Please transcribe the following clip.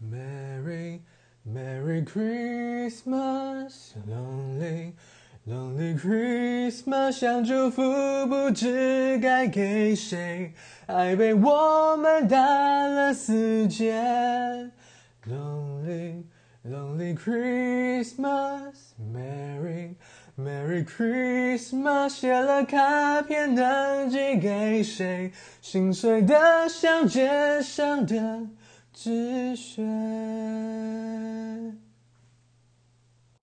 Merry Merry Christmas, Lonely Lonely Christmas，想祝福不知该给谁，爱被我们打了死结。Lonely Lonely Christmas, Merry Merry Christmas，写了卡片能寄给谁？心碎的像街上的。止水。